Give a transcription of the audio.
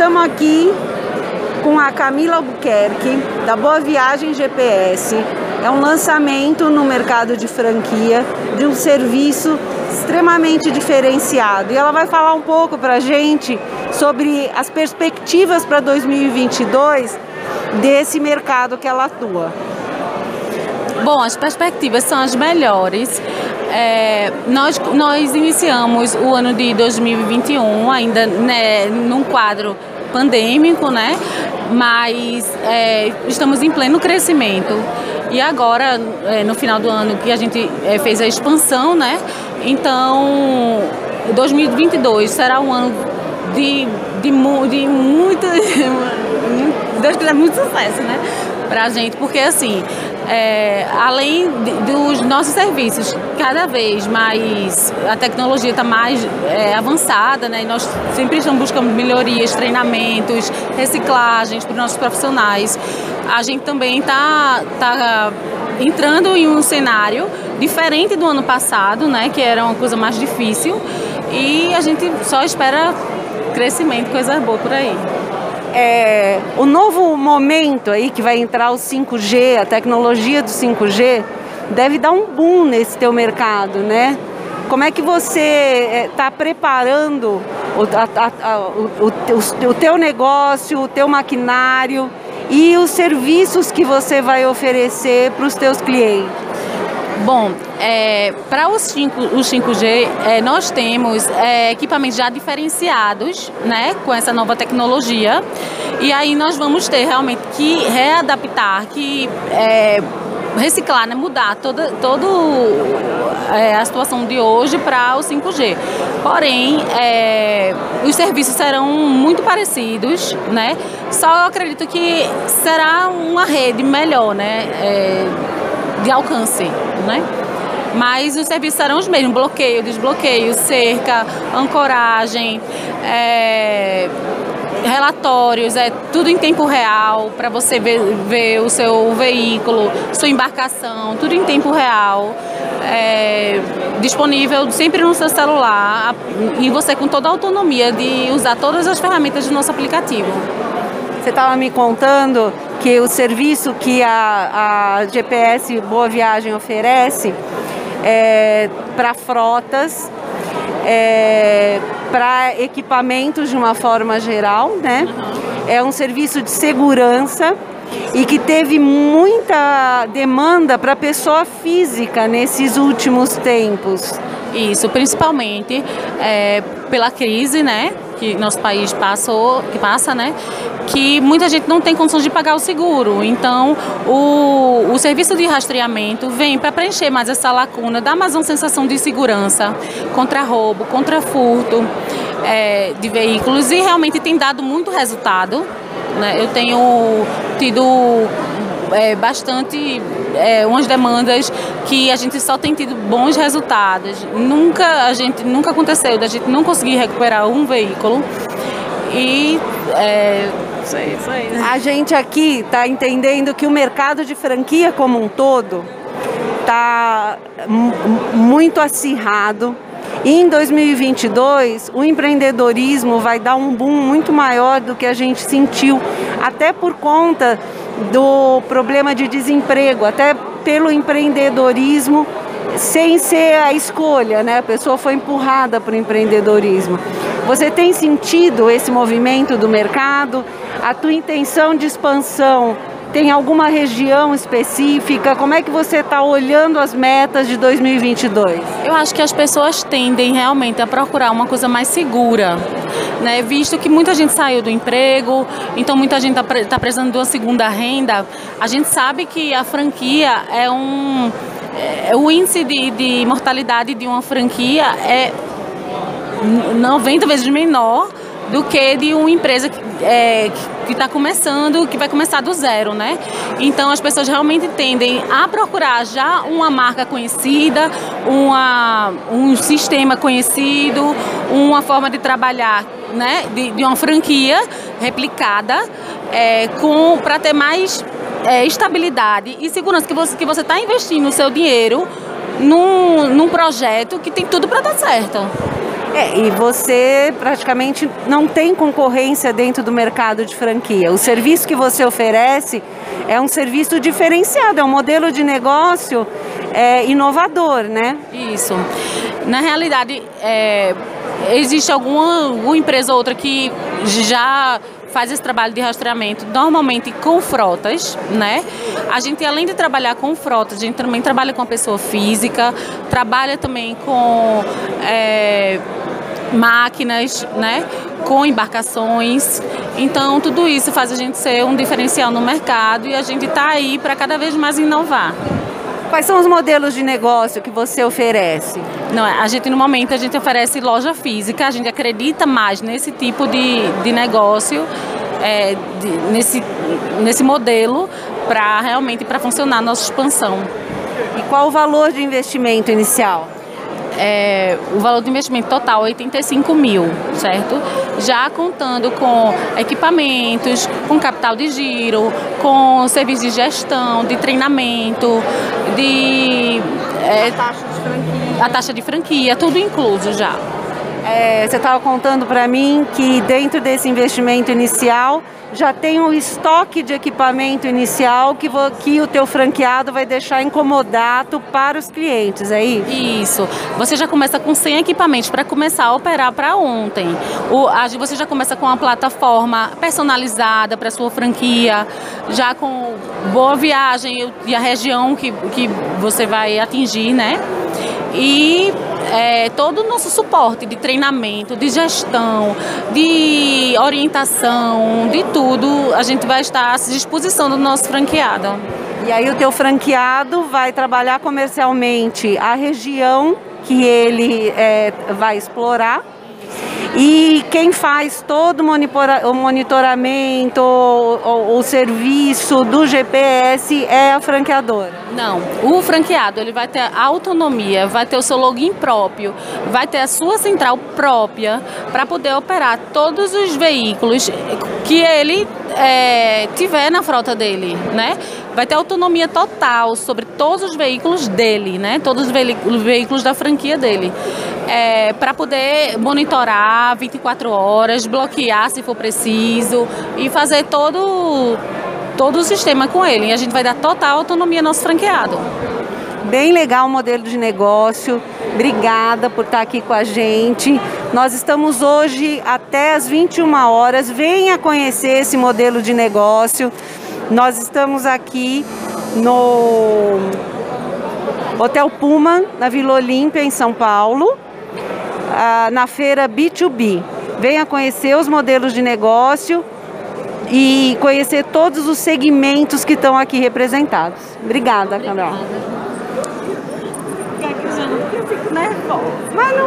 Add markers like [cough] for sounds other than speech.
estamos aqui com a Camila Albuquerque, da Boa Viagem GPS. É um lançamento no mercado de franquia de um serviço extremamente diferenciado. E ela vai falar um pouco para a gente sobre as perspectivas para 2022 desse mercado que ela atua. Bom, as perspectivas são as melhores. É, nós, nós iniciamos o ano de 2021 ainda né, num quadro pandêmico, né? Mas é, estamos em pleno crescimento. E agora, é, no final do ano, que a gente é, fez a expansão, né? Então, 2022 será um ano de, de, de muito. [laughs] Deus quiser, muito sucesso, né? Pra gente, porque assim, é, além de, dos nossos serviços, cada vez mais a tecnologia está mais é, avançada, né? E nós sempre estamos buscando melhorias, treinamentos, reciclagens para os nossos profissionais. A gente também está tá entrando em um cenário diferente do ano passado, né? Que era uma coisa mais difícil. E a gente só espera crescimento, coisa boa por aí é, o novo momento aí que vai entrar o 5G, a tecnologia do 5G, deve dar um boom nesse teu mercado, né? Como é que você está é, preparando o, a, a, o, o, o teu negócio, o teu maquinário e os serviços que você vai oferecer para os teus clientes? Bom, é, para os, 5, os 5G, é, nós temos é, equipamentos já diferenciados né, com essa nova tecnologia. E aí nós vamos ter realmente que readaptar, que é, reciclar, né, mudar toda todo, é, a situação de hoje para o 5G. Porém, é, os serviços serão muito parecidos, né? Só eu acredito que será uma rede melhor, né? É, de alcance, né? Mas os serviços serão os mesmos, bloqueio, desbloqueio, cerca, ancoragem, é, relatórios, é tudo em tempo real para você ver, ver, o seu veículo, sua embarcação, tudo em tempo real. É, disponível sempre no seu celular e você com toda a autonomia de usar todas as ferramentas do nosso aplicativo. Você estava me contando que o serviço que a, a GPS Boa Viagem oferece é para frotas, é, para equipamentos de uma forma geral, né? É um serviço de segurança e que teve muita demanda para pessoa física nesses últimos tempos. Isso, principalmente é, pela crise, né? Que nosso país passou, que passa, né? Que muita gente não tem condições de pagar o seguro. Então, o, o serviço de rastreamento vem para preencher mais essa lacuna, dar mais uma sensação de segurança contra roubo, contra furto é, de veículos e realmente tem dado muito resultado. Né? Eu tenho tido é, bastante é, umas demandas que a gente só tem tido bons resultados. Nunca a gente nunca aconteceu da gente não conseguir recuperar um veículo e é, isso isso aí. A gente aqui está entendendo que o mercado de franquia como um todo está muito acirrado. E em 2022, o empreendedorismo vai dar um boom muito maior do que a gente sentiu, até por conta do problema de desemprego, até pelo empreendedorismo sem ser a escolha, né? A pessoa foi empurrada para o empreendedorismo. Você tem sentido esse movimento do mercado? A tua intenção de expansão tem alguma região específica? Como é que você está olhando as metas de 2022? Eu acho que as pessoas tendem realmente a procurar uma coisa mais segura, né? Visto que muita gente saiu do emprego, então muita gente está tá precisando de uma segunda renda. A gente sabe que a franquia é um é, o índice de, de mortalidade de uma franquia é 90 vezes menor do que de uma empresa que é, está começando, que vai começar do zero, né? Então as pessoas realmente tendem a procurar já uma marca conhecida, uma, um sistema conhecido, uma forma de trabalhar, né? De, de uma franquia replicada, é, com para ter mais é, estabilidade e segurança que você que você está investindo o seu dinheiro num, num projeto que tem tudo para dar certo. É, e você praticamente não tem concorrência dentro do mercado de franquia. O serviço que você oferece é um serviço diferenciado, é um modelo de negócio é, inovador, né? Isso. Na realidade, é, existe alguma, alguma empresa ou outra que já faz esse trabalho de rastreamento normalmente com frotas, né? A gente além de trabalhar com frotas, a gente também trabalha com a pessoa física, trabalha também com é, máquinas, né? Com embarcações. Então tudo isso faz a gente ser um diferencial no mercado e a gente está aí para cada vez mais inovar. Quais são os modelos de negócio que você oferece? Não, a gente no momento a gente oferece loja física, a gente acredita mais nesse tipo de, de negócio, é, de, nesse, nesse modelo para realmente para funcionar a nossa expansão. E qual o valor de investimento inicial? É, o valor do investimento total 85 mil, certo? Já contando com equipamentos, com capital de giro, com serviço de gestão, de treinamento, de é, a taxa de franquia, a taxa de franquia, tudo incluso já. É, você estava contando para mim que dentro desse investimento inicial já tem um estoque de equipamento inicial que, que o teu franqueado vai deixar incomodado para os clientes, é isso? Isso. Você já começa com 100 equipamentos para começar a operar para ontem. O, a, você já começa com uma plataforma personalizada para sua franquia, já com boa viagem e a região que, que você vai atingir, né? E é, todo o nosso suporte de treinamento, de gestão, de orientação, de tudo, a gente vai estar à disposição do nosso franqueado. E aí o teu franqueado vai trabalhar comercialmente a região que ele é, vai explorar e quem faz todo o monitoramento, o, o, serviço do GPS é a franqueadora? Não, o franqueado ele vai ter autonomia, vai ter o seu login próprio, vai ter a sua central própria para poder operar todos os veículos que ele é, tiver na frota dele, né? Vai ter autonomia total sobre todos os veículos dele, né? Todos os veículos da franquia dele é, para poder monitorar 24 horas, bloquear se for preciso e fazer todo, todo o sistema com ele. E a gente vai dar total autonomia ao nosso franqueado. Bem legal o modelo de negócio. Obrigada por estar aqui com a gente. Nós estamos hoje até as 21 horas. Venha conhecer esse modelo de negócio. Nós estamos aqui no Hotel Puma, na Vila Olímpia, em São Paulo ah, na feira B2B. Venha conhecer os modelos de negócio e conhecer todos os segmentos que estão aqui representados. Obrigada, Obrigada. Carol. Fico nervosa.